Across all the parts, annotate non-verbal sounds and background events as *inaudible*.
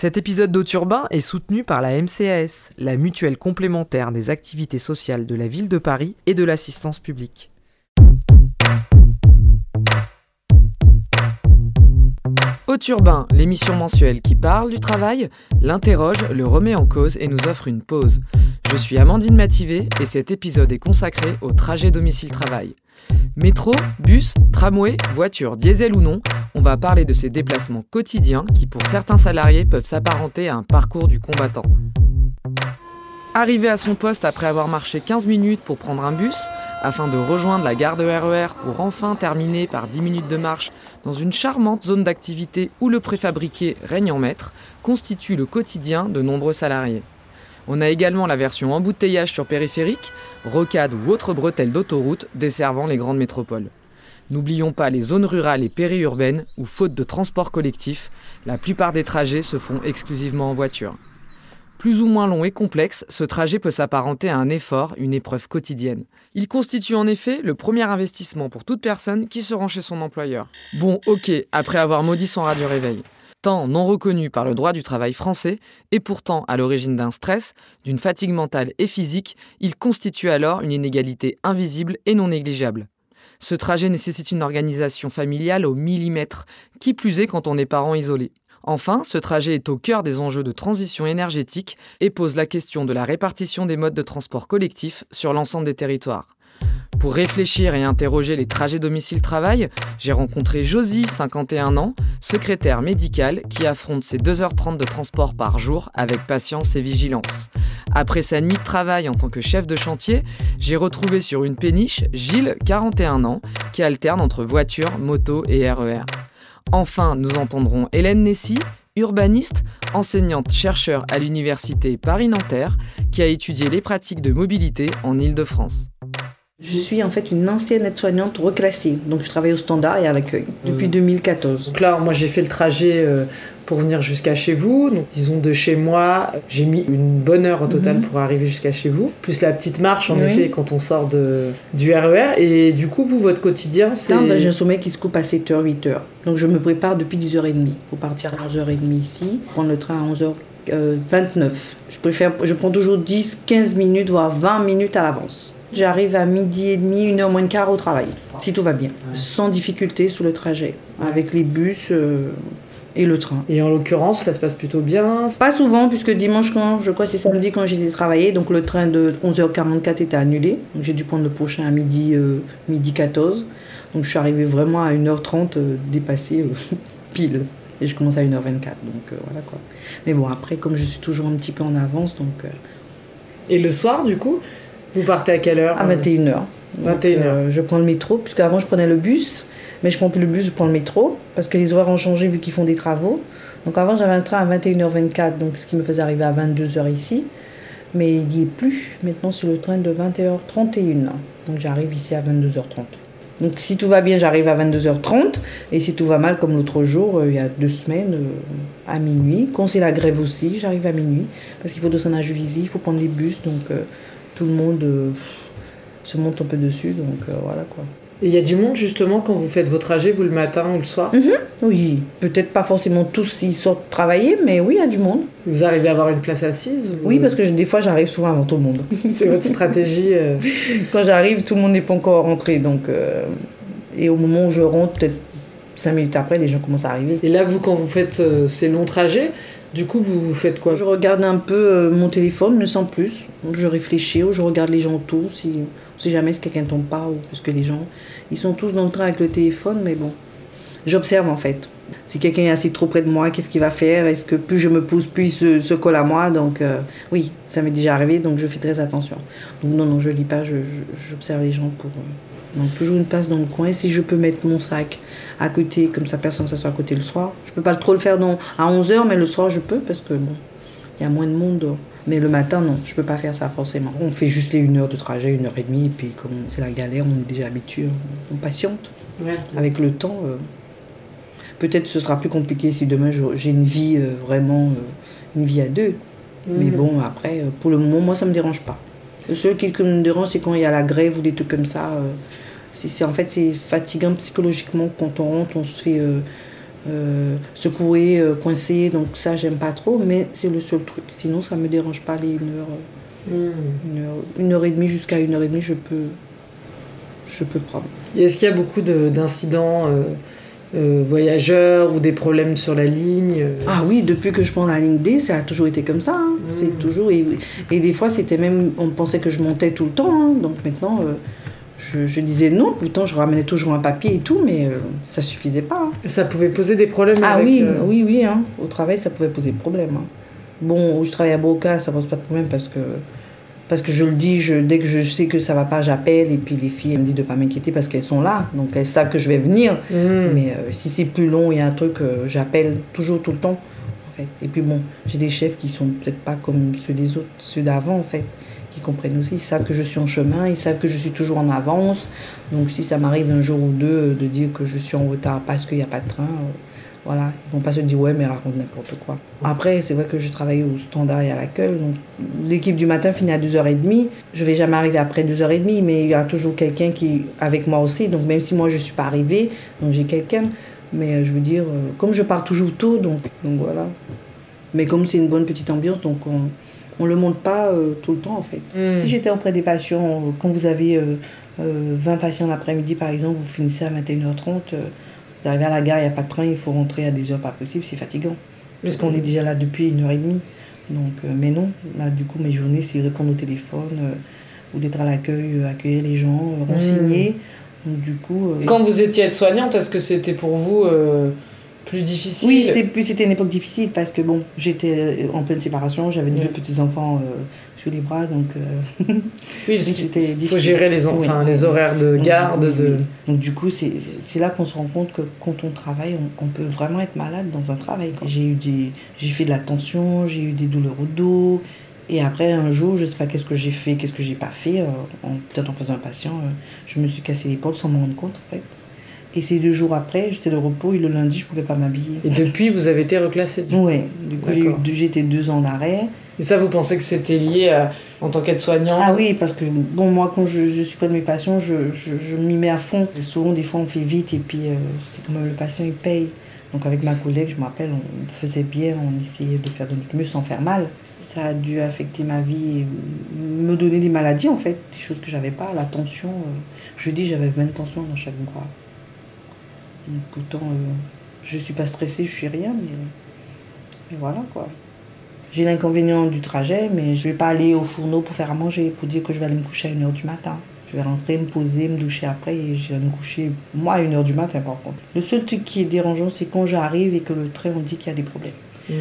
Cet épisode d'Auturbain est soutenu par la MCAS, la mutuelle complémentaire des activités sociales de la ville de Paris et de l'assistance publique. Auturbain, l'émission mensuelle qui parle du travail, l'interroge, le remet en cause et nous offre une pause. Je suis Amandine Mativé et cet épisode est consacré au trajet domicile-travail. Métro, bus, tramway, voiture, diesel ou non, on va parler de ces déplacements quotidiens qui pour certains salariés peuvent s'apparenter à un parcours du combattant. Arrivé à son poste après avoir marché 15 minutes pour prendre un bus, afin de rejoindre la gare de RER e pour enfin terminer par 10 minutes de marche dans une charmante zone d'activité où le préfabriqué règne en maître, constitue le quotidien de nombreux salariés. On a également la version embouteillage sur périphérique, rocade ou autre bretelle d'autoroute desservant les grandes métropoles. N'oublions pas les zones rurales et périurbaines où, faute de transport collectif, la plupart des trajets se font exclusivement en voiture. Plus ou moins long et complexe, ce trajet peut s'apparenter à un effort, une épreuve quotidienne. Il constitue en effet le premier investissement pour toute personne qui se rend chez son employeur. Bon, ok, après avoir maudit son radio réveil. Temps non reconnu par le droit du travail français et pourtant à l'origine d'un stress, d'une fatigue mentale et physique, il constitue alors une inégalité invisible et non négligeable. Ce trajet nécessite une organisation familiale au millimètre, qui plus est quand on est parent isolé. Enfin, ce trajet est au cœur des enjeux de transition énergétique et pose la question de la répartition des modes de transport collectif sur l'ensemble des territoires. Pour réfléchir et interroger les trajets domicile-travail, j'ai rencontré Josie, 51 ans, secrétaire médicale, qui affronte ses 2h30 de transport par jour avec patience et vigilance. Après sa nuit de travail en tant que chef de chantier, j'ai retrouvé sur une péniche Gilles, 41 ans, qui alterne entre voiture, moto et RER. Enfin, nous entendrons Hélène Nessy, urbaniste, enseignante chercheur à l'université Paris-Nanterre, qui a étudié les pratiques de mobilité en Île-de-France. Je suis en fait une ancienne aide-soignante reclassée, donc je travaille au standard et à l'accueil depuis 2014. Donc là, moi j'ai fait le trajet euh, pour venir jusqu'à chez vous, donc disons de chez moi, j'ai mis une bonne heure au total mhm. pour arriver jusqu'à chez vous, plus la petite marche en effet quand on sort de, du RER. E et du coup, vous, votre quotidien, c'est. Ben, j'ai un sommeil qui se coupe à 7h, 8h. Donc je me prépare depuis 10h30 pour partir à 11h30 ici, prendre le train à 11h. 29. Je préfère, je prends toujours 10, 15 minutes, voire 20 minutes à l'avance. J'arrive à midi et demi, une heure moins de quart au travail, si tout va bien, sans difficulté sous le trajet, avec les bus euh, et le train. Et en l'occurrence, ça se passe plutôt bien Pas souvent, puisque dimanche, quand, je crois c'est samedi quand j'étais travailler, donc le train de 11h44 était annulé. Donc j'ai dû prendre le prochain à midi, euh, midi 14. Donc je suis arrivée vraiment à 1h30 euh, dépassée *laughs* pile. Et je commence à 1h24, donc voilà quoi. Mais bon, après, comme je suis toujours un petit peu en avance, donc... Et le soir, du coup vous partez à quelle heure À 21h. 21h. Euh, je prends le métro, puisque avant je prenais le bus, mais je prends plus le bus, je prends le métro, parce que les horaires ont changé vu qu'ils font des travaux. Donc avant j'avais un train à 21h24, donc ce qui me faisait arriver à 22h ici, mais il n'y est plus. Maintenant c'est le train de 21h31, donc j'arrive ici à 22h30. Donc si tout va bien, j'arrive à 22h30, et si tout va mal, comme l'autre jour, euh, il y a deux semaines, euh, à minuit. Quand c'est la grève aussi, j'arrive à minuit, parce qu'il faut descendre à Juvisy, il faut prendre les bus, donc tout le monde euh, se monte un peu dessus, donc euh, voilà quoi. Il y a du monde justement quand vous faites vos trajets, vous le matin ou le soir? Mhm. Oui, peut-être pas forcément tous s'ils sortent travailler, mais oui, il y a du monde. Vous arrivez à avoir une place assise Oui, parce que des fois j'arrive souvent avant tout le monde. *laughs* C'est votre stratégie euh. *laughs* Quand j'arrive, tout le monde n'est pas encore rentré, donc et au moment où je rentre, peut-être cinq minutes après, les gens commencent à arriver. Et là, vous, quand vous faites ces longs trajets, du coup, vous faites quoi? Je regarde un peu euh, mon téléphone, mais sans plus. Je réfléchis ou je regarde les gens tous. Si, jamais si quelqu'un tombe pas ou parce que les gens, ils sont tous dans le train avec le téléphone, mais bon, j'observe en fait. Si quelqu'un est assis trop près de moi, qu'est-ce qu'il va faire? Est-ce que plus je me pousse, plus il se, colle à moi? Donc euh, oui, ça m'est déjà arrivé, donc je fais très attention. Donc non, non, je lis pas, j'observe les gens pour... Euh, donc toujours une place dans le coin. Si je peux mettre mon sac à côté, comme ça personne ne s'assoit à côté le soir. Je peux pas trop le faire dans, à 11h, mais le soir je peux parce que bon, il y a moins de monde. Mais le matin, non, je peux pas faire ça forcément. On fait juste les une heure de trajet, une heure et demie, et puis comme c'est la galère, on est déjà habitué, on, patiente. Avec le temps, euh, peut-être ce sera plus compliqué si demain j'ai une vie euh, vraiment, euh, une vie à deux. Mais mhm. bon, après, pour le moment, moi, ça me dérange pas. Le seul qui me dérange, c'est quand il y a la grève ou des trucs comme ça c'est en fait c'est fatigant psychologiquement quand on rentre on se fait euh, euh, secoué, euh, coincé, donc ça j'aime pas trop, mais c'est le seul truc. Sinon ça me dérange pas les une heure, Hmm. une heure, une heure et demie jusqu'à une heure et demie, je peux, je peux prendre. Est-ce qu'il y a beaucoup de- d'incidents euh, voyageurs ou des problèmes sur la ligne euh, Ah oui, depuis que je prends la ligne D, ça a toujours été comme ça. hein. Mm. C'est toujours et, et des fois c'était même, on pensait que je montais tout le temps. hein. Donc maintenant, euh, je, je disais non. Tout le temps, je ramenais toujours un papier et tout, mais euh, ça suffisait pas. hein. Ça pouvait poser des problèmes Ah avec, oui, oui, oui. hein. Au travail, ça pouvait poser problème. Bon, où je travaille à Boca, ça pose pas de problème parce que parce que je le dis, je, dès que je sais que ça va pas, j'appelle et puis les filles elles me disent de pas m'inquiéter parce qu'elles sont là, donc elles savent que je vais venir. hmm. Mais euh, si c'est plus long, il y a un truc, euh, j'appelle toujours tout le temps. En fait. Et puis bon, j'ai des chefs qui sont peut-être pas comme ceux des autres, ceux d'avant en fait, qui comprennent aussi. Ils savent que je suis en chemin, ils savent que je suis toujours en avance. Donc si ça m'arrive un jour ou deux euh, de dire que je suis en retard parce qu'il n'y a pas de train, voilà, ils vont pas se dire ouais mais raconte n'importe quoi. Après, c'est vrai que je travaille au standard et à l'accueil, donc l'équipe du matin finit à 2h30. Je vais jamais arriver après 2h30, mais il y a toujours quelqu'un qui avec moi aussi. Donc même si moi je suis pas arrivée, donc j'ai quelqu'un. Mais euh, je veux dire, euh, comme je pars toujours tôt, donc, donc voilà. Mais comme c'est une bonne petite ambiance, donc on on le monte pas euh, tout le temps en fait. Hmm. Si j'étais auprès des patients, quand vous avez euh, euh, 20 patients l'après-midi par exemple, vous finissez à 21h30, arrivez à la gare, il n'y a pas de train, il faut rentrer à des heures pas possibles, c'est fatigant. Puisqu'on est déjà là depuis une heure et demie. Donc, euh, mais non, là du coup mes journées c'est répondre au téléphone euh, ou d'être à l'accueil, euh, accueillir les gens, euh, renseigner. Donc du coup. Quand vous étiez aide-soignante, est-ce que c'était pour vous plus difficile Oui, c'était une époque difficile parce que bon, j'étais euh, en pleine séparation, j'avais Ouais. deux petits enfants euh, sur les bras, donc euh, *laughs* Oui, parce donc qu'il c'était faut gérer les, Oui. les horaires de Donc, garde. oui, de... Donc du coup, c'est là qu'on se rend compte que quand on travaille, on, on peut vraiment être malade dans un travail. J'ai eu des, j'ai fait de la tension, j'ai eu des douleurs au dos. Et après, un jour, je sais pas qu'est-ce que j'ai fait, qu'est-ce que j'ai pas fait, euh, peut-être en faisant un patient, euh, je me suis cassé l'épaule sans m'en rendre compte en fait. Et ces deux jours après, j'étais de repos et le lundi, je pouvais pas m'habiller. Et depuis, vous avez été reclassée. du coup. Ouais, du coup, j'ai deux- j'étais deux ans d'arrêt. Et ça, vous pensez que c'était lié à- en tant qu'aide-soignant Ah oui, parce que bon, moi, quand je, je suis près de mes patients, je, je, je m'y mets à fond. Souvent, des fois, on fait vite et puis euh, c'est quand même le patient, il paye. Donc, avec ma collègue, je me rappelle, on faisait bien, on essayait de faire de notre mieux sans faire mal. Ça a dû affecter ma vie et me donner des maladies, en fait, des choses que j'avais pas. La tension, euh, je dis, j'avais 20 tensions dans chaque bras. Pourtant, euh, je suis pas stressée, je suis rien, mais, voilà quoi. J'ai l'inconvénient du trajet, mais je vais pas aller au fourneau pour faire à manger, pour dire que je vais aller me coucher à 1h du matin. Je vais rentrer, me poser, me doucher après et je vais me coucher, moi, à 1h du matin par contre. Le seul truc qui est dérangeant, c'est quand j'arrive et que le train, on dit qu'il y a des problèmes.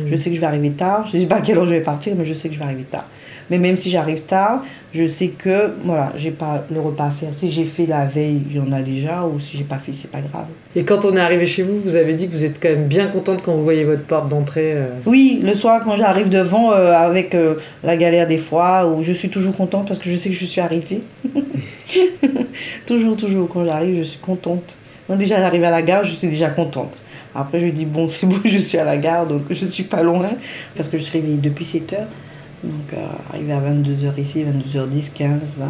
Je sais que je vais arriver tard, je sais pas à quelle heure je vais partir, mais je sais que je vais arriver tard. Mais même si j'arrive tard, je sais que, voilà, j'ai pas le repas à faire. Si j'ai fait la veille, il y en a déjà, ou si j'ai pas fait, c'est pas grave. Et quand on est arrivé chez vous, vous avez dit que vous êtes quand même bien contente quand vous voyez votre porte d'entrée. euh. Oui, le soir quand j'arrive devant euh, avec euh, la galère des fois, où je suis toujours contente parce que je sais que je suis arrivée. *laughs* toujours, toujours, quand j'arrive, je suis contente. Donc déjà, j'arrive à la gare, je suis déjà contente. Après, je dis, bon, c'est bon, je suis à la gare, donc je suis pas loin, parce que je suis réveillée depuis 7 heures. Donc, euh, arrivé à 22h ici, 22h10, 15, 20.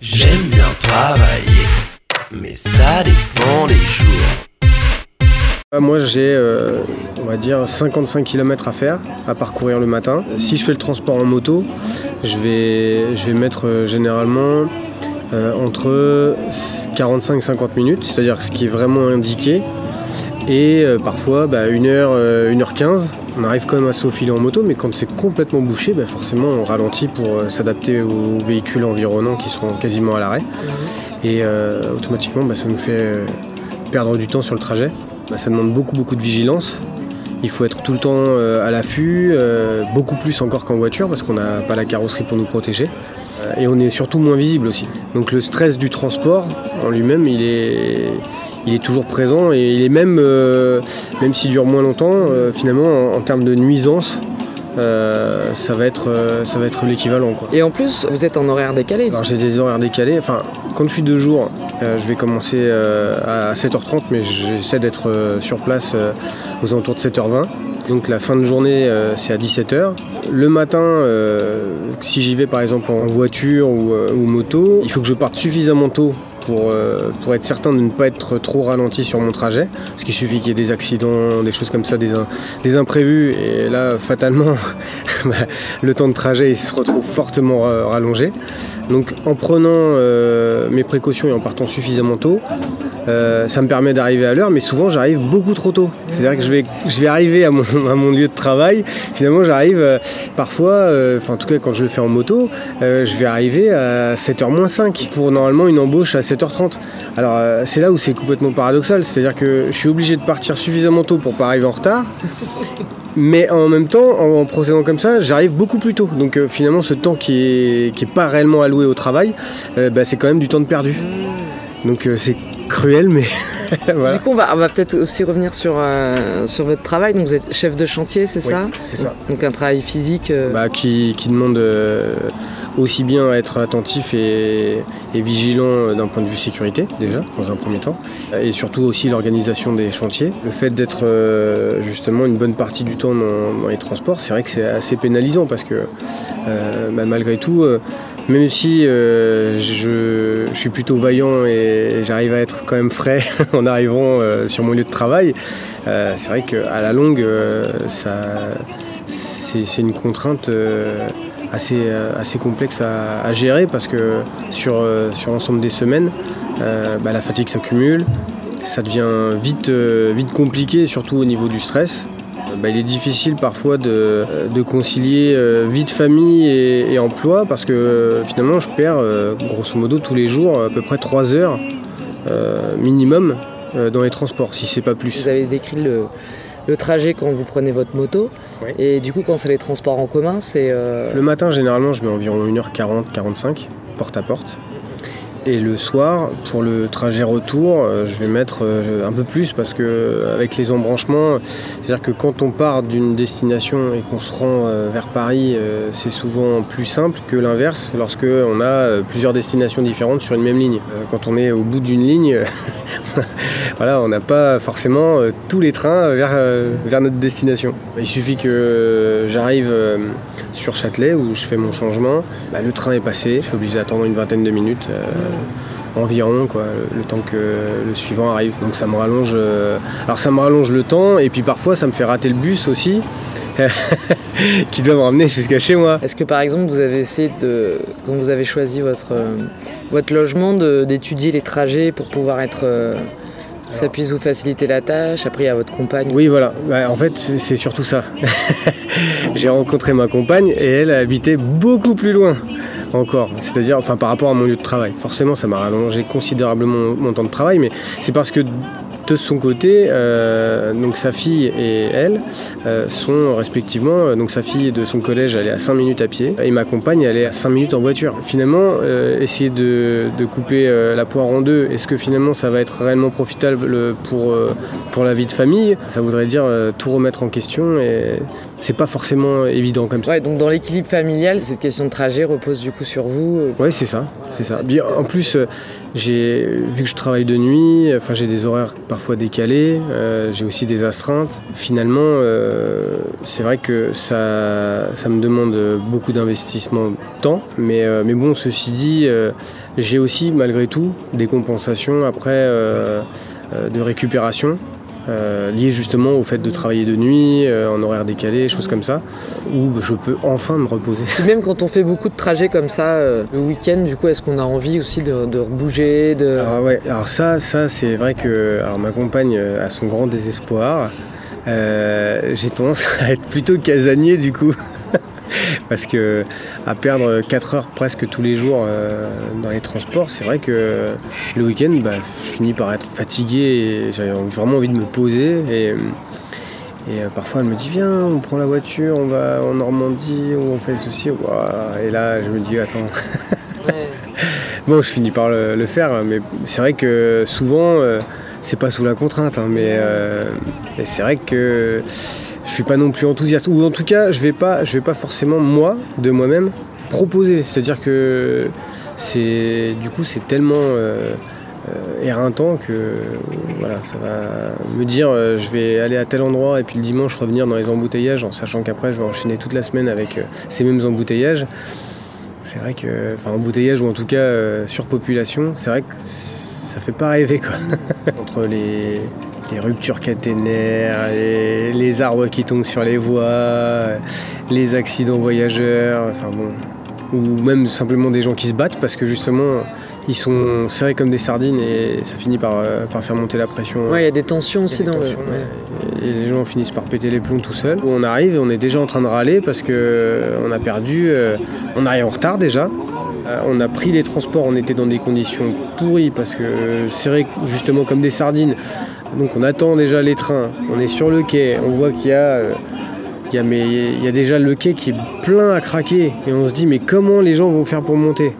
J'aime bien travailler, mais ça dépend des jours. Ah, Moi j'ai, euh, on va dire, 55 km à faire, à parcourir le matin. Si je fais le transport en moto, je vais, je vais mettre euh, généralement euh, entre 45 et 50 minutes, c'est-à-dire ce qui est vraiment indiqué. Et euh, parfois, bah, 1h, euh, 1h15, on arrive quand même à se faufiler en moto, mais quand c'est complètement bouché, bah, forcément on ralentit pour euh, s'adapter aux véhicules environnants qui seront quasiment à l'arrêt. Et automatiquement, bah, ça nous fait perdre du temps sur le trajet. Bah, ça demande beaucoup beaucoup de vigilance. Il faut être tout le temps à l'affût, beaucoup plus encore qu'en voiture parce qu'on n'a pas la carrosserie pour nous protéger. Et on est surtout moins visible aussi. Donc le stress du transport en lui-même, il est, il est toujours présent et il est même, euh, même s'il dure moins longtemps, euh, finalement en, en termes de nuisance, euh, ça va être, ça va être l'équivalent. quoi. Et en plus, vous êtes en horaire décalé. Alors j'ai des horaires décalés. Enfin, quand je suis deux jours, euh, je vais commencer à 7h30, mais j'essaie d'être sur place aux alentours de 7h20. Donc la fin de journée, euh, c'est à 17h. Le matin, euh, si j'y vais par exemple en voiture ou, euh, ou moto, il faut que je parte suffisamment tôt pour, euh, pour être certain de ne pas être trop ralenti sur mon trajet. Parce qu'il suffit qu'il y ait des accidents, des choses comme ça, des, im- des imprévus. Et là, fatalement, *laughs* bah, le temps de trajet se retrouve fortement ra- rallongé. Donc en prenant euh, mes précautions et en partant suffisamment tôt, euh, ça me permet d'arriver à l'heure, mais souvent j'arrive beaucoup trop tôt. C'est-à-dire que je vais, je vais arriver à mon, *laughs* lieu de travail, finalement j'arrive euh, parfois, enfin en tout cas quand je le fais en moto, je vais arriver à 7h moins 5 pour normalement une embauche à 7h30. Alors c'est là où c'est complètement paradoxal, c'est-à-dire que je suis obligé de partir suffisamment tôt pour pas arriver en retard. Mais en même temps, en, procédant comme ça, j'arrive beaucoup plus tôt. Donc euh, finalement, ce temps qui est, qui est pas réellement alloué au travail, euh, bah, c'est quand même du temps de perdu. Donc euh, c'est cruel, mais *laughs* voilà. Du coup, on va, peut-être aussi revenir sur, sur votre travail. Donc, vous êtes chef de chantier, c'est Oui, ça c'est ça. Donc, un travail physique. Bah, qui, qui demande aussi bien être attentif et, vigilant euh, d'un point de vue sécurité déjà dans un premier temps et surtout aussi l'organisation des chantiers. Le fait d'être euh, justement une bonne partie du temps dans, les transports c'est vrai que c'est assez pénalisant parce que euh, bah, malgré tout même si je, suis plutôt vaillant et j'arrive à être quand même frais *laughs* en arrivant sur mon lieu de travail, c'est vrai qu'à la longue, ça, c'est une contrainte assez, euh, assez complexe à, gérer parce que sur, euh, sur l'ensemble des semaines, euh, bah, la fatigue s'accumule, ça devient vite, vite compliqué, surtout au niveau du stress. Bah, il est difficile parfois de, de concilier vie de famille et, emploi parce que finalement je perds grosso modo tous les jours à peu près 3 heures minimum dans les transports, si c'est pas plus. Vous avez décrit le, le trajet quand vous prenez votre moto. Oui. Et du coup, quand c'est les transports en commun, c'est. euh, Le matin, généralement, je mets environ 1h40, 45, porte à porte. Et le soir, pour le trajet retour, euh, je vais mettre euh, un peu plus parce que euh, avec les embranchements, c'est-à-dire que quand on part d'une destination et qu'on se rend vers Paris, c'est souvent plus simple que l'inverse lorsque on a plusieurs destinations différentes sur une même ligne. Quand on est au bout d'une ligne, *laughs* voilà, on n'a pas forcément tous les trains vers, notre destination. Il suffit que j'arrive sur Châtelet où je fais mon changement, Bah, le train est passé, je suis obligé d'attendre une vingtaine de minutes environ, quoi, le, temps que le suivant arrive. Donc ça me rallonge, euh, alors ça me rallonge le temps et puis parfois ça me fait rater le bus aussi. *laughs* qui doit me ramener jusqu'à chez moi. Est-ce que par exemple vous avez essayé de, quand vous avez choisi votre, euh, votre logement, d'étudier les trajets pour pouvoir être, euh, ça puisse vous faciliter la tâche Après il y a votre compagne. Oui, voilà. Bah, en fait, c'est c'est surtout ça. *laughs* J'ai rencontré ma compagne et elle habitait beaucoup plus loin encore. C'est-à-dire, enfin, par rapport à mon lieu de travail. Forcément, ça m'a rallongé considérablement mon, temps de travail, mais c'est parce que de son côté, euh, donc sa fille et elle euh, sont respectivement, euh, donc sa fille de son collège, elle est à 5 minutes à pied et ma compagne, elle est à 5 minutes en voiture. Finalement, essayer de, couper la poire en deux, est-ce que finalement ça va être réellement profitable pour, pour la vie de famille? Ça voudrait dire tout remettre en question et c'est pas forcément évident comme ça. Ouais, donc dans l'équilibre familial, cette question de trajet repose du coup sur vous. euh, Ouais, c'est ça, c'est ça. Bien, en plus, euh, j'ai vu que je travaille de nuit, enfin j'ai des horaires parfois décalés, euh, j'ai aussi des astreintes. Finalement, euh, c'est vrai que ça, ça me demande beaucoup d'investissement de temps, mais, euh, mais bon, ceci dit, euh, j'ai aussi malgré tout des compensations après euh, euh, de récupération. Euh, liées justement au fait de travailler de nuit, euh, en horaire décalé, choses comme ça, où je peux enfin me reposer. Même quand on fait beaucoup de trajets comme ça euh, le week-end, du coup, est-ce qu'on a envie aussi de, de bouger de... Alors ouais, alors ça, ça c'est vrai que alors ma compagne a son grand désespoir. Euh, j'ai tendance *laughs* à être plutôt casanier du coup. Parce que à perdre 4 heures presque tous les jours euh, dans les transports, c'est vrai que le week-end, bah, je finis par être fatigué et j'avais vraiment envie de me poser. Et, et euh, parfois elle me dit viens, on prend la voiture, on va en Normandie, ou on fait ceci. Et là je me dis attends, *laughs* Bon, je finis par le, le faire, mais c'est vrai que souvent, euh, c'est pas sous la contrainte, hein, mais euh, c'est vrai que je suis pas non plus enthousiaste, ou en tout cas, je vais pas, je vais pas forcément moi, de moi-même, proposer. C'est-à-dire que c'est, du coup, c'est tellement euh, euh, éreintant que voilà, ça va me dire, euh, je vais aller à tel endroit et puis le dimanche revenir dans les embouteillages, en sachant qu'après, je vais enchaîner toute la semaine avec ces mêmes embouteillages c'est vrai que, enfin, embouteillage ou en tout cas surpopulation, c'est vrai que ça fait pas rêver quoi. *laughs* Entre les, les ruptures caténaires, les, les arbres qui tombent sur les voies, les accidents voyageurs, enfin bon, ou même simplement des gens qui se battent parce que justement ils sont serrés comme des sardines et ça finit par, euh, par faire monter la pression. Ouais, il y a des tensions aussi dans le. ouais. Et les gens finissent par péter les plombs tout seuls. On arrive et on est déjà en train de râler parce que euh, on a perdu, euh, on arrive en retard déjà. On a pris les transports, on était dans des conditions pourries parce que serrés justement comme des sardines. Donc on attend déjà les trains, on est sur le quai, on voit qu'il y a, euh, il y a, déjà le quai qui est plein à craquer. Et on se dit mais comment les gens vont faire pour monter?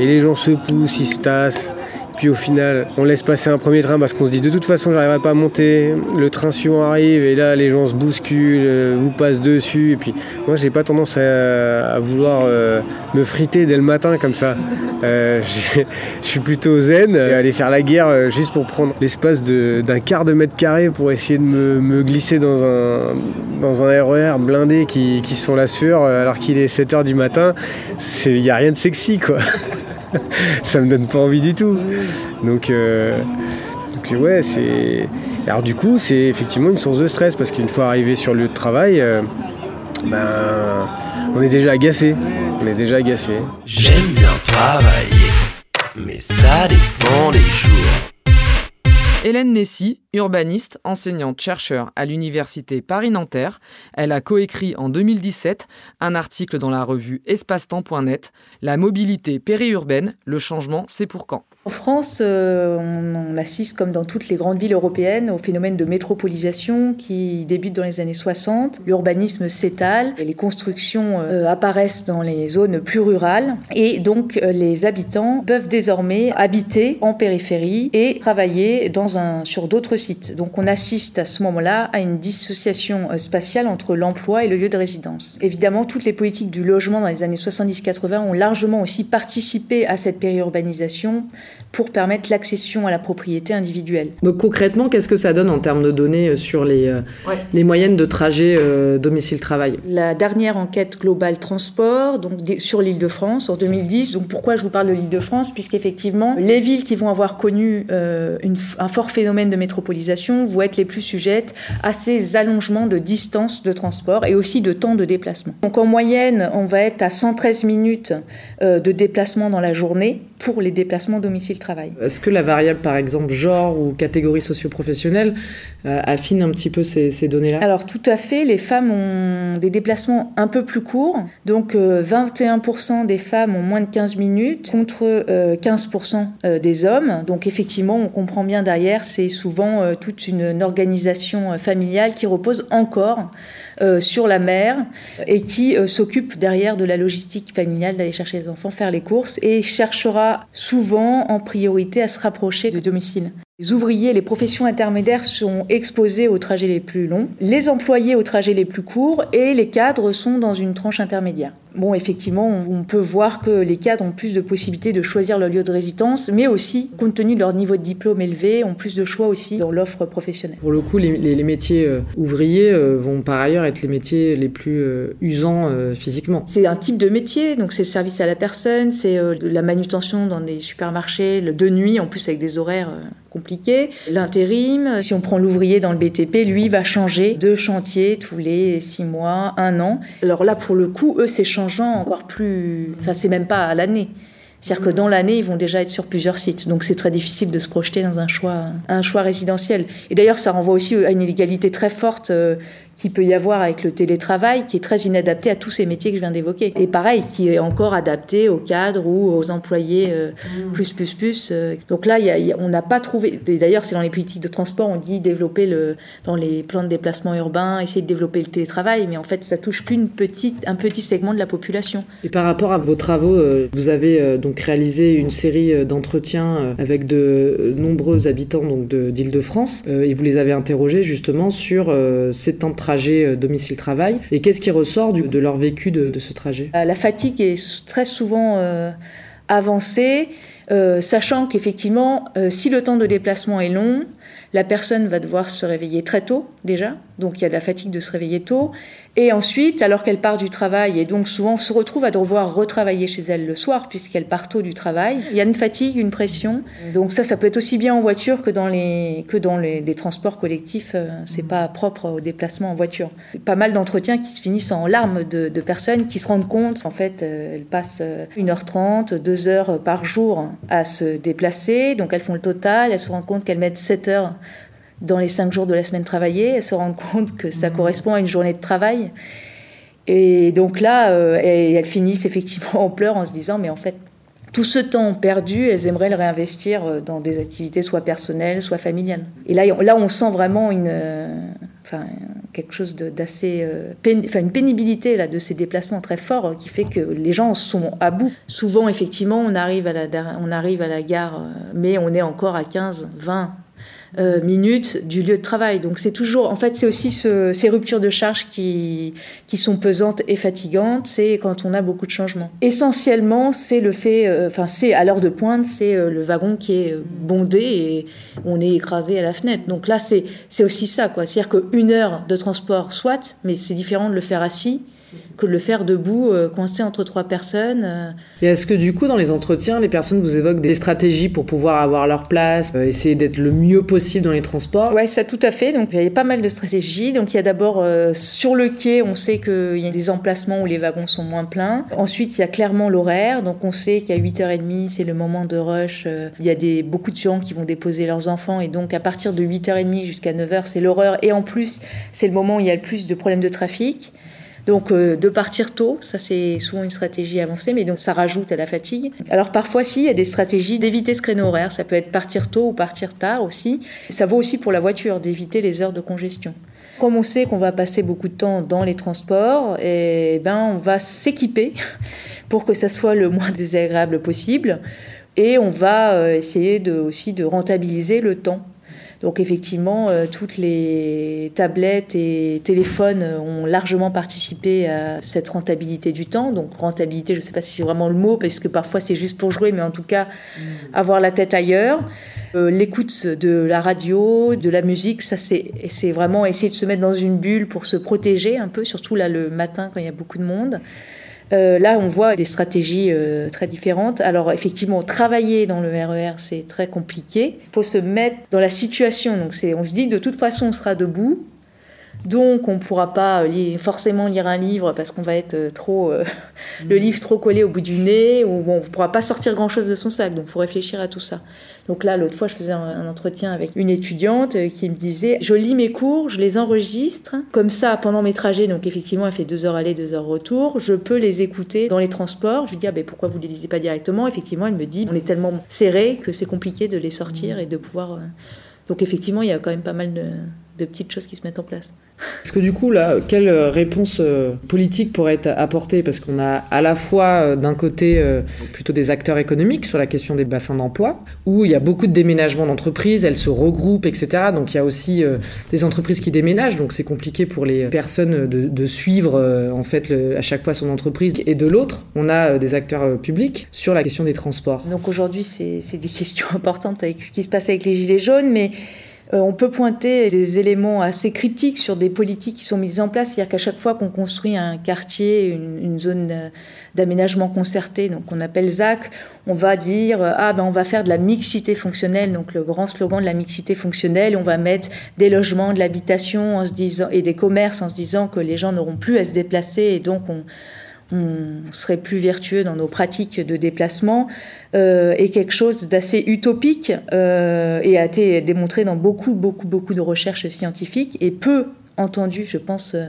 Et les gens se poussent, ils se tassent. Puis au final, on laisse passer un premier train parce qu'on se dit de toute façon, j'arriverai pas à monter. Le train suivant arrive et là, les gens se bousculent, euh, vous passent dessus. Et puis, moi, j'ai pas tendance à, vouloir euh, me friter dès le matin comme ça. Euh, *laughs* je suis plutôt zen, euh, aller faire la guerre juste pour prendre l'espace d'un quart de mètre carré pour essayer de me, glisser dans un, dans un RER blindé qui, qui sent la sueur alors qu'il est 7h du matin. Il n'y a rien de sexy, quoi. *laughs* *laughs* ça me donne pas envie du tout. Donc, euh, euh, ouais, c'est. Alors du coup, c'est effectivement une source de stress parce qu'une fois arrivé sur le lieu de travail, euh, ben, on est déjà agacé. On est déjà agacé. J'aime bien travailler, mais ça dépend des jours. Hélène Nessy, urbaniste, enseignante, chercheur à l'université Paris-Nanterre, elle a coécrit en 2017 un article dans la revue espacetemps.net La mobilité périurbaine, le changement, c'est pour quand? En France, euh, on, assiste, comme dans toutes les grandes villes européennes, au phénomène de métropolisation qui débute dans les années 60. L'urbanisme s'étale et les constructions euh, apparaissent dans les zones plus rurales. Et donc, euh, les habitants peuvent désormais habiter en périphérie et travailler dans un, sur d'autres sites. Donc, on assiste à ce moment-là à une dissociation spatiale entre l'emploi et le lieu de résidence. Évidemment, toutes les politiques du logement dans les années 70-80 ont largement aussi participé à cette périurbanisation pour permettre l'accession à la propriété individuelle. Donc concrètement, qu'est-ce que ça donne en termes de données euh, sur les, euh, Ouais. les moyennes de trajet euh, domicile-travail? La dernière enquête globale transport, donc sur l'Île-de-France en 2010. Donc pourquoi je vous parle de l'Île-de-France Puisqu'effectivement, les villes qui vont avoir connu euh, une un fort phénomène de métropolisation vont être les plus sujettes à ces allongements de distance de transport et aussi de temps de déplacement. Donc en moyenne, on va être à 113 minutes euh, de déplacement dans la journée pour les déplacements domicile-travail. Est-ce que la variable, par exemple, genre ou catégorie socio-professionnelle, euh, affine un petit peu ces, ces données-là? Alors tout à fait, les femmes ont des déplacements un peu plus courts. Donc euh, 21% des femmes ont moins de 15 minutes contre euh, 15% euh, des hommes. Donc effectivement, on comprend bien derrière, c'est souvent euh, toute une, une organisation euh, familiale qui repose encore sur la mère et qui s'occupe derrière de la logistique familiale d'aller chercher les enfants, faire les courses et cherchera souvent en priorité à se rapprocher de domicile. Les ouvriers, les professions intermédiaires sont exposés aux trajets les plus longs, les employés aux trajets les plus courts et les cadres sont dans une tranche intermédiaire. Bon, effectivement, on peut voir que les cadres ont plus de possibilités de choisir leur lieu de résidence, mais aussi, compte tenu de leur niveau de diplôme élevé, ont plus de choix aussi dans l'offre professionnelle. Pour le coup, les, les- les métiers euh, ouvriers euh, vont par ailleurs être les métiers les plus euh, usants physiquement. C'est un type de métier, donc c'est le service à la personne, c'est la manutention dans des supermarchés, de nuit en plus avec des horaires l'intérim. Si on prend l'ouvrier dans le BTP, lui va changer de chantier tous les six mois, un an. Alors là, pour le coup, eux, c'est changeant encore plus. Enfin, c'est même pas à l'année. C'est-à-dire que dans l'année, ils vont déjà être sur plusieurs sites. Donc c'est très difficile de se projeter dans un choix, un choix résidentiel. Et d'ailleurs, ça renvoie aussi à une inégalité très forte euh, qui peut y avoir avec le télétravail, qui est très inadapté à tous ces métiers que je viens d'évoquer. Et pareil, qui est encore adapté aux cadres ou aux employés euh, plus, plus, plus. euh. Donc là, il y a- il y a- on n'a pas trouvé... Et d'ailleurs, c'est dans les politiques de transport, on dit développer le, dans les plans de déplacement urbain, essayer de développer le télétravail, mais en fait, ça touche qu'une petite, un petit segment de la population. Et par rapport à vos travaux, euh, vous avez donc réalisé une série d'entretiens avec de nombreux habitants d'Île-de-France et vous les avez interrogés justement sur ces temps de trajet euh, domicile-travail et qu'est-ce qui ressort de leur vécu de, ce trajet? Euh, La fatigue est très souvent euh, avancée. Euh, sachant qu'effectivement, euh, si le temps de déplacement est long, la personne va devoir se réveiller très tôt déjà, donc il y a de la fatigue de se réveiller tôt. Et ensuite, alors qu'elle part du travail, et donc souvent se retrouve à devoir retravailler chez elle le soir, puisqu'elle part tôt du travail, il y a une fatigue, une pression. Donc ça, ça peut être aussi bien en voiture que dans les, que dans les, transports collectifs. Euh, c'est pas propre au déplacement en voiture. Pas mal d'entretiens qui se finissent en larmes de, personnes qui se rendent compte, en fait, elles passent 1h30, euh, 2 heures par jour à se déplacer. Donc elles font le total, elles se rendent compte qu'elles mettent 7 heures dans les cinq jours de la semaine travaillée, elles se rendent compte que ça mmh. correspond à une journée de travail. Et donc là, euh, elles finissent effectivement en pleurs en se disant, mais en fait, tout ce temps perdu, elles aimeraient le réinvestir euh, dans des activités soit personnelles, soit familiales. Et là, là on sent vraiment une, euh, enfin, quelque chose d'assez, enfin, une pénibilité là, de ces déplacements très forts qui fait que les gens sont à bout. Souvent, effectivement, on arrive à la, on arrive à la gare, mais on est encore à 15, 20, euh, minutes du lieu de travail. Donc c'est toujours, en fait, c'est aussi ces ruptures de charge qui, qui sont pesantes et fatigantes. C'est quand on a beaucoup de changements. Essentiellement, c'est le fait, euh, enfin, c'est à l'heure de pointe, c'est euh, le wagon qui est bondé et on est écrasé à la fenêtre. Donc là, c'est aussi ça, quoi. C'est-à-dire qu'une heure de transport, soit, mais c'est différent de le faire assis que de le faire debout, euh, coincé entre trois personnes. Euh. Et est-ce que du coup, dans les entretiens, les personnes vous évoquent des stratégies pour pouvoir avoir leur place, euh, essayer d'être le mieux possible dans les transports? Oui, ça tout à fait. Donc il y a pas mal de stratégies. Donc il y a d'abord sur le quai, on sait qu'il y a des emplacements où les wagons sont moins pleins. Ensuite, il y a clairement l'horaire. Donc on sait qu'à 8h30, c'est le moment de rush. Il y a des, beaucoup de gens qui vont déposer leurs enfants. Et donc à partir de 8h30 jusqu'à 9h, c'est l'horreur. Et en plus, c'est le moment où il y a le plus de problèmes de trafic. Donc euh, de partir tôt, ça c'est souvent une stratégie avancée, mais donc ça rajoute à la fatigue. Alors parfois si, il y a des stratégies d'éviter ce créneau horaire, ça peut être partir tôt ou partir tard aussi. Ça vaut aussi pour la voiture, d'éviter les heures de congestion. Comme on sait qu'on va passer beaucoup de temps dans les transports, et eh ben on va s'équiper *laughs* pour que ça soit le moins désagréable possible. Et on va euh, essayer de, aussi de rentabiliser le temps donc effectivement, euh, toutes les tablettes et téléphones ont largement participé à cette rentabilité du temps. Donc rentabilité, je ne sais pas si c'est vraiment le mot, parce que parfois c'est juste pour jouer, mais en tout cas, mm. avoir la tête ailleurs. Euh, l'écoute de la radio, de la musique, ça c'est vraiment essayer de se mettre dans une bulle pour se protéger un peu, surtout là le matin quand il y a beaucoup de monde. Euh, là, on voit des stratégies euh, très différentes. Alors, effectivement, travailler dans le RER, e c'est très compliqué. Il faut se mettre dans la situation. Donc, on se dit, de toute façon, on sera debout. Donc, on ne pourra pas forcément lire un livre parce qu'on va être euh, trop. *laughs* le livre trop collé au bout du nez, ou on ne pourra pas sortir grand-chose de son sac. Donc, il faut réfléchir à tout ça. Donc là, l'autre fois, je faisais un, entretien avec une étudiante euh, qui me disait Je lis mes cours, je les enregistre. Comme ça, pendant mes trajets, donc effectivement, elle fait deux heures aller, deux heures retour, je peux les écouter dans les transports. Je lui dis ah, ben, Pourquoi vous ne les lisez pas directement? Effectivement, elle me dit On est tellement serré que c'est compliqué de les sortir et de pouvoir. Euh, donc effectivement, il y a quand même pas mal de, de petites choses qui se mettent en place. Est-ce que du coup, là, quelle réponse euh, politique pourrait être apportée? Parce qu'on a à la fois, euh, d'un côté, euh, plutôt des acteurs économiques sur la question des bassins d'emploi, où il y a beaucoup de déménagements d'entreprises, elles se regroupent, etc. Donc il y a aussi des entreprises qui déménagent, donc c'est compliqué pour les personnes de, suivre, en fait, à chaque fois son entreprise. Et de l'autre, on a des acteurs publics sur la question des transports. Donc aujourd'hui, c'est des *laughs* questions importantes avec ce qui se passe avec les Gilets jaunes, mais euh, on peut pointer des éléments assez critiques sur des politiques qui sont mises en place, c'est-à-dire qu'à chaque fois qu'on construit un quartier, une, zone d'aménagement concerté, donc qu'on appelle ZAC, on va dire ah ben on va faire de la mixité fonctionnelle, donc le grand slogan de la mixité fonctionnelle, on va mettre des logements, de l'habitation en se disant et des commerces en se disant que les gens n'auront plus à se déplacer et donc on on serait plus vertueux dans nos pratiques de déplacement euh, est quelque chose d'assez utopique euh, et a été démontré dans beaucoup, beaucoup, beaucoup de recherches scientifiques et peu entendu, je pense, euh,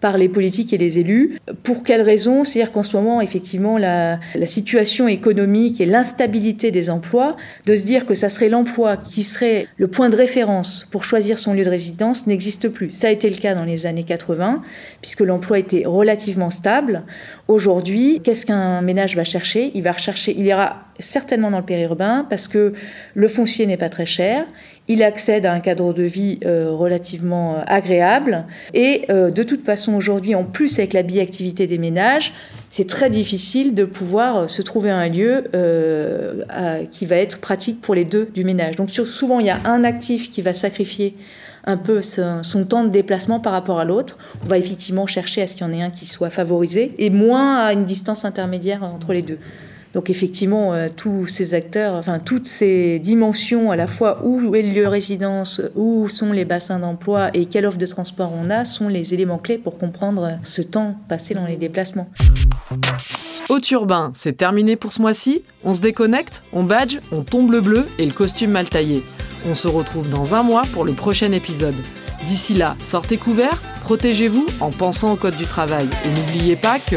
par les politiques et les élus. Pour quelles raisons? C'est-à-dire qu'en ce moment, effectivement, la, situation économique et l'instabilité des emplois, de se dire que ça serait l'emploi qui serait le point de référence pour choisir son lieu de résidence n'existe plus. Ça a été le cas dans les années 80, puisque l'emploi était relativement stable. Aujourd'hui, qu'est-ce qu'un ménage va chercher? Il va rechercher, il ira certainement dans le périurbain parce que le foncier n'est pas très cher il accède à un cadre de vie euh, relativement euh, agréable. Et euh, de toute façon, aujourd'hui, en plus avec la biactivité des ménages, c'est très difficile de pouvoir se trouver un lieu qui va être pratique pour les deux du ménage. Donc souvent, il y a un actif qui va sacrifier un peu son, temps de déplacement par rapport à l'autre. On va effectivement chercher à ce qu'il y en ait un qui soit favorisé et moins à une distance intermédiaire entre les deux. Donc effectivement, euh, tous ces acteurs, enfin toutes ces dimensions, à la fois où est le lieu de résidence, où sont les bassins d'emploi et quelle offre de transport on a, sont les éléments clés pour comprendre ce temps passé dans les déplacements. Au turbin, c'est terminé pour ce mois-ci. On se déconnecte, on badge, on tombe le bleu et le costume mal taillé. On se retrouve dans un mois pour le prochain épisode. D'ici là, sortez couverts, protégez-vous en pensant au code du travail. Et n'oubliez pas que...